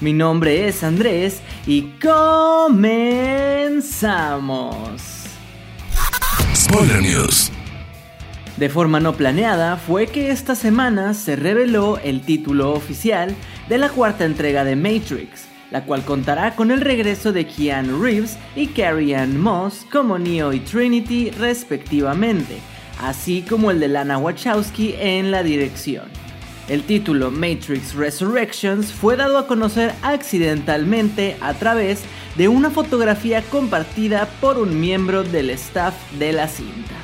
Mi nombre es Andrés y comenzamos. Spoiler News. De forma no planeada, fue que esta semana se reveló el título oficial de la cuarta entrega de Matrix, la cual contará con el regreso de Keanu Reeves y Carrie Ann Moss como Neo y Trinity respectivamente, así como el de Lana Wachowski en la dirección. El título Matrix Resurrections fue dado a conocer accidentalmente a través de una fotografía compartida por un miembro del staff de la cinta.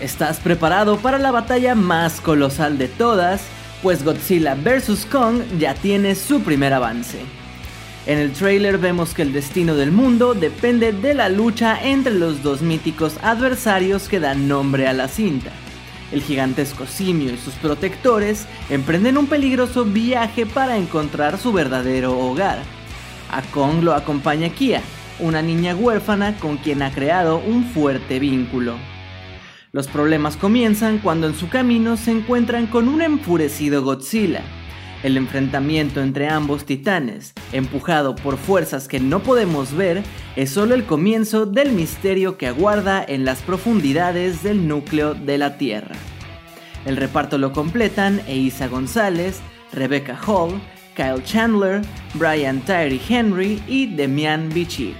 ¿Estás preparado para la batalla más colosal de todas? Pues Godzilla vs. Kong ya tiene su primer avance. En el trailer vemos que el destino del mundo depende de la lucha entre los dos míticos adversarios que dan nombre a la cinta el gigantesco simio y sus protectores emprenden un peligroso viaje para encontrar su verdadero hogar. A Kong lo acompaña Kia, una niña huérfana con quien ha creado un fuerte vínculo. Los problemas comienzan cuando en su camino se encuentran con un enfurecido Godzilla, el enfrentamiento entre ambos titanes, empujado por fuerzas que no podemos ver, es solo el comienzo del misterio que aguarda en las profundidades del núcleo de la Tierra. El reparto lo completan Eiza González, Rebecca Hall, Kyle Chandler, Brian Tyree Henry y Demian Bichir.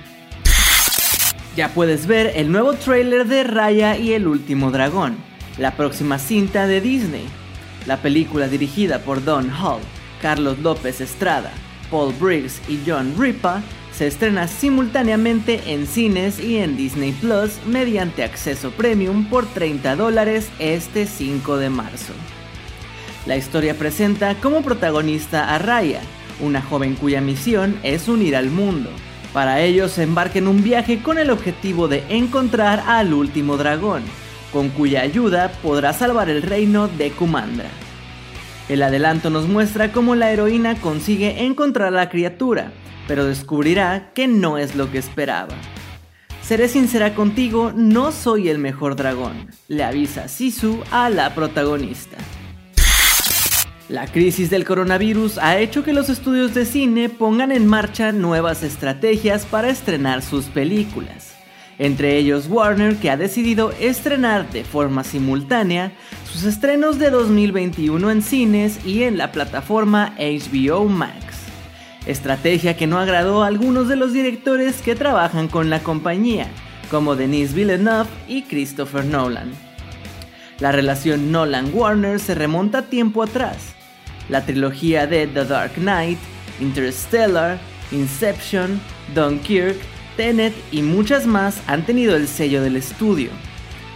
Ya puedes ver el nuevo trailer de Raya y el último dragón, la próxima cinta de Disney, la película dirigida por Don Hall, Carlos López Estrada, Paul Briggs y John Ripa se estrena simultáneamente en cines y en Disney Plus mediante acceso premium por 30 dólares este 5 de marzo. La historia presenta como protagonista a Raya, una joven cuya misión es unir al mundo. Para ello se embarca en un viaje con el objetivo de encontrar al último dragón, con cuya ayuda podrá salvar el reino de Kumandra. El adelanto nos muestra cómo la heroína consigue encontrar a la criatura, pero descubrirá que no es lo que esperaba. Seré sincera contigo, no soy el mejor dragón, le avisa Sisu a la protagonista. La crisis del coronavirus ha hecho que los estudios de cine pongan en marcha nuevas estrategias para estrenar sus películas entre ellos Warner que ha decidido estrenar de forma simultánea sus estrenos de 2021 en cines y en la plataforma HBO Max. Estrategia que no agradó a algunos de los directores que trabajan con la compañía, como Denis Villeneuve y Christopher Nolan. La relación Nolan-Warner se remonta tiempo atrás. La trilogía de The Dark Knight, Interstellar, Inception, Dunkirk Tenet y muchas más han tenido el sello del estudio.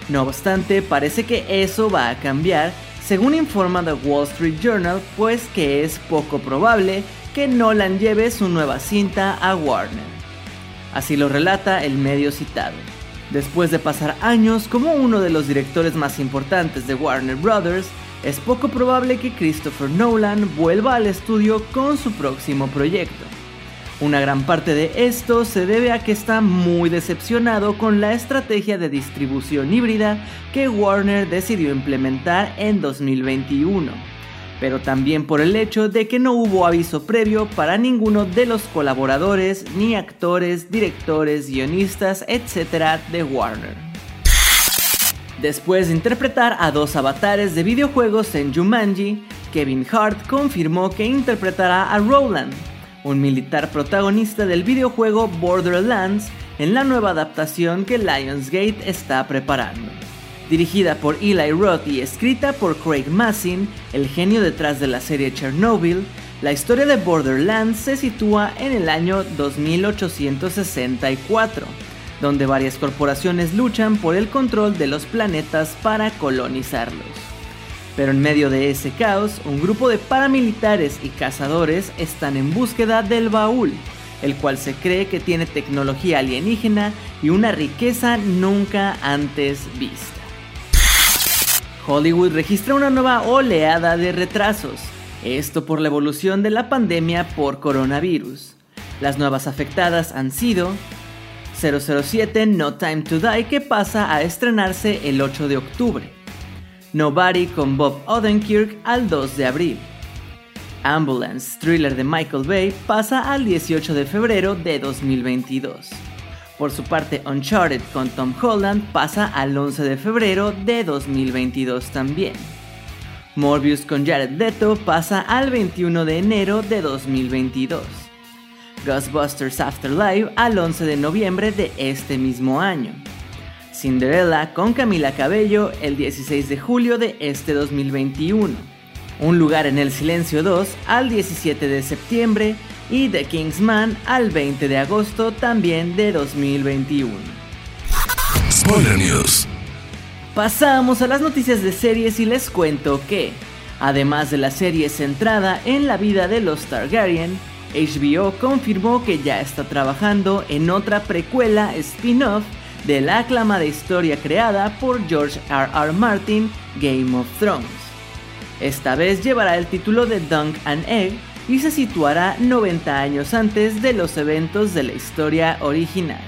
No obstante, parece que eso va a cambiar, según informa The Wall Street Journal, pues que es poco probable que Nolan lleve su nueva cinta a Warner. Así lo relata el medio citado. Después de pasar años como uno de los directores más importantes de Warner Brothers, es poco probable que Christopher Nolan vuelva al estudio con su próximo proyecto. Una gran parte de esto se debe a que está muy decepcionado con la estrategia de distribución híbrida que Warner decidió implementar en 2021, pero también por el hecho de que no hubo aviso previo para ninguno de los colaboradores, ni actores, directores, guionistas, etc. de Warner. Después de interpretar a dos avatares de videojuegos en Jumanji, Kevin Hart confirmó que interpretará a Roland, un militar protagonista del videojuego Borderlands en la nueva adaptación que Lionsgate está preparando. Dirigida por Eli Roth y escrita por Craig Massin, el genio detrás de la serie Chernobyl, la historia de Borderlands se sitúa en el año 2864, donde varias corporaciones luchan por el control de los planetas para colonizarlos. Pero en medio de ese caos, un grupo de paramilitares y cazadores están en búsqueda del baúl, el cual se cree que tiene tecnología alienígena y una riqueza nunca antes vista. Hollywood registra una nueva oleada de retrasos, esto por la evolución de la pandemia por coronavirus. Las nuevas afectadas han sido 007 No Time to Die que pasa a estrenarse el 8 de octubre, Nobody con Bob Odenkirk al 2 de abril, Ambulance, thriller de Michael Bay, pasa al 18 de febrero de 2022. Por su parte, Uncharted con Tom Holland pasa al 11 de febrero de 2022 también. Morbius con Jared Leto pasa al 21 de enero de 2022. Ghostbusters Afterlife al 11 de noviembre de este mismo año. Cinderella con Camila Cabello el 16 de julio de este 2021. Un lugar en el silencio 2 al 17 de septiembre y The Kingsman al 20 de agosto también de 2021. Spoiler News. Pasamos a las noticias de series y les cuento que, además de la serie centrada en la vida de los Targaryen, HBO confirmó que ya está trabajando en otra precuela spin-off de la aclamada historia creada por George R. R. Martin, Game of Thrones. Esta vez llevará el título de Dunk and Egg y se situará 90 años antes de los eventos de la historia original.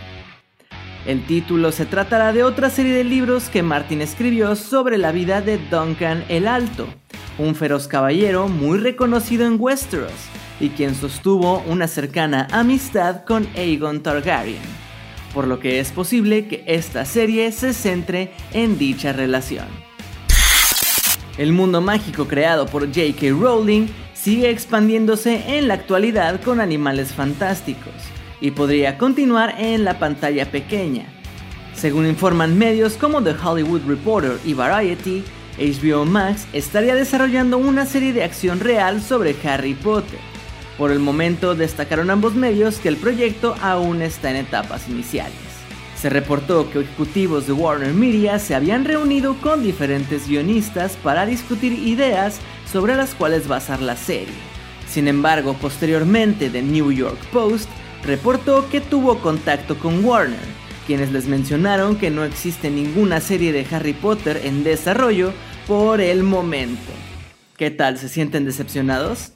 El título se tratará de otra serie de libros que Martin escribió sobre la vida de Duncan el Alto, un feroz caballero muy reconocido en Westeros y quien sostuvo una cercana amistad con Aegon Targaryen, por lo que es posible que esta serie se centre en dicha relación. El mundo mágico creado por J.K. Rowling sigue expandiéndose en la actualidad con animales fantásticos y podría continuar en la pantalla pequeña. Según informan medios como The Hollywood Reporter y Variety, HBO Max estaría desarrollando una serie de acción real sobre Harry Potter. Por el momento destacaron ambos medios que el proyecto aún está en etapas iniciales. Se reportó que ejecutivos de Warner Media se habían reunido con diferentes guionistas para discutir ideas sobre las cuales basar la serie. Sin embargo, posteriormente The New York Post reportó que tuvo contacto con Warner, quienes les mencionaron que no existe ninguna serie de Harry Potter en desarrollo por el momento. ¿Qué tal? ¿Se sienten decepcionados?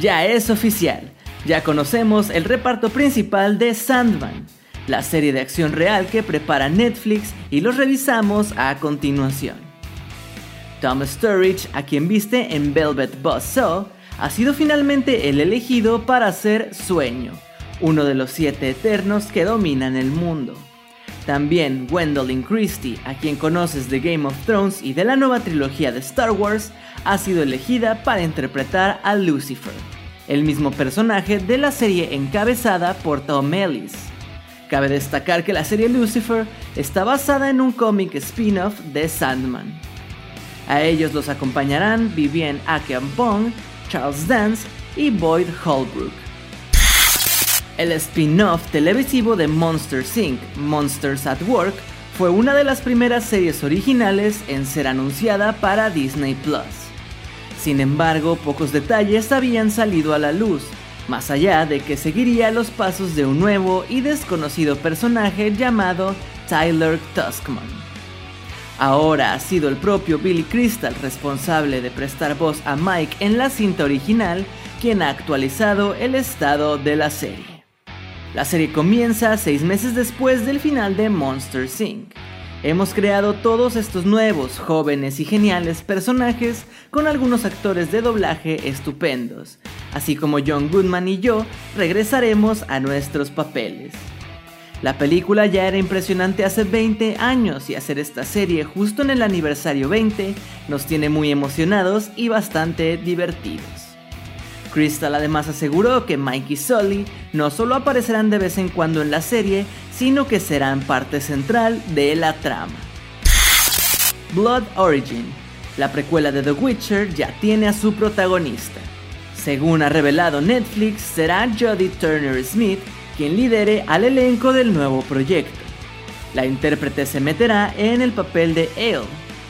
Ya es oficial, ya conocemos el reparto principal de Sandman la serie de acción real que prepara Netflix y los revisamos a continuación. Tom Sturridge, a quien viste en Velvet Buzzsaw, ha sido finalmente el elegido para ser Sueño, uno de los siete eternos que dominan el mundo. También Gwendolyn Christie, a quien conoces de Game of Thrones y de la nueva trilogía de Star Wars, ha sido elegida para interpretar a Lucifer, el mismo personaje de la serie encabezada por Tom Ellis. Cabe destacar que la serie Lucifer está basada en un cómic spin-off de Sandman. A ellos los acompañarán Vivienne Pong, Charles Dance y Boyd Holbrook. El spin-off televisivo de Monster Inc., Monsters at Work, fue una de las primeras series originales en ser anunciada para Disney Plus. Sin embargo, pocos detalles habían salido a la luz, más allá de que seguiría los pasos de un nuevo y desconocido personaje llamado Tyler Tuskman. Ahora ha sido el propio Billy Crystal responsable de prestar voz a Mike en la cinta original quien ha actualizado el estado de la serie. La serie comienza seis meses después del final de Monster Inc. Hemos creado todos estos nuevos, jóvenes y geniales personajes con algunos actores de doblaje estupendos, así como John Goodman y yo regresaremos a nuestros papeles. La película ya era impresionante hace 20 años y hacer esta serie justo en el aniversario 20 nos tiene muy emocionados y bastante divertidos. Crystal además aseguró que Mike y Sully no solo aparecerán de vez en cuando en la serie, sino que serán parte central de la trama. Blood Origin, la precuela de The Witcher, ya tiene a su protagonista. Según ha revelado Netflix, será Jodie Turner Smith quien lidere al elenco del nuevo proyecto. La intérprete se meterá en el papel de Ale,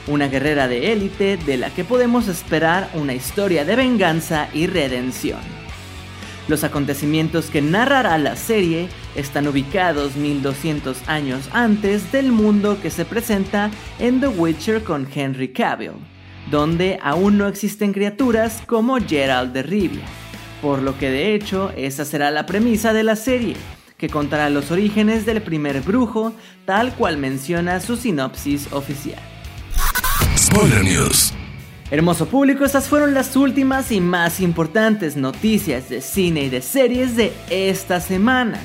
una guerrera de élite de la que podemos esperar una historia de venganza y redención. Los acontecimientos que narrará la serie están ubicados 1200 años antes del mundo que se presenta en The Witcher con Henry Cavill, donde aún no existen criaturas como Gerald de Rivia, por lo que de hecho esa será la premisa de la serie, que contará los orígenes del primer brujo, tal cual menciona su sinopsis oficial. Spoiler News. Hermoso público, estas fueron las últimas y más importantes noticias de cine y de series de esta semana.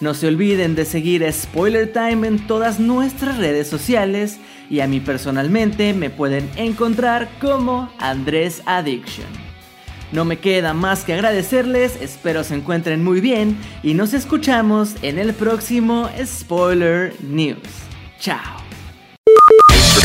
No se olviden de seguir Spoiler Time en todas nuestras redes sociales y a mí personalmente me pueden encontrar como Andrés Addiction. No me queda más que agradecerles, espero se encuentren muy bien y nos escuchamos en el próximo Spoiler News. Chao.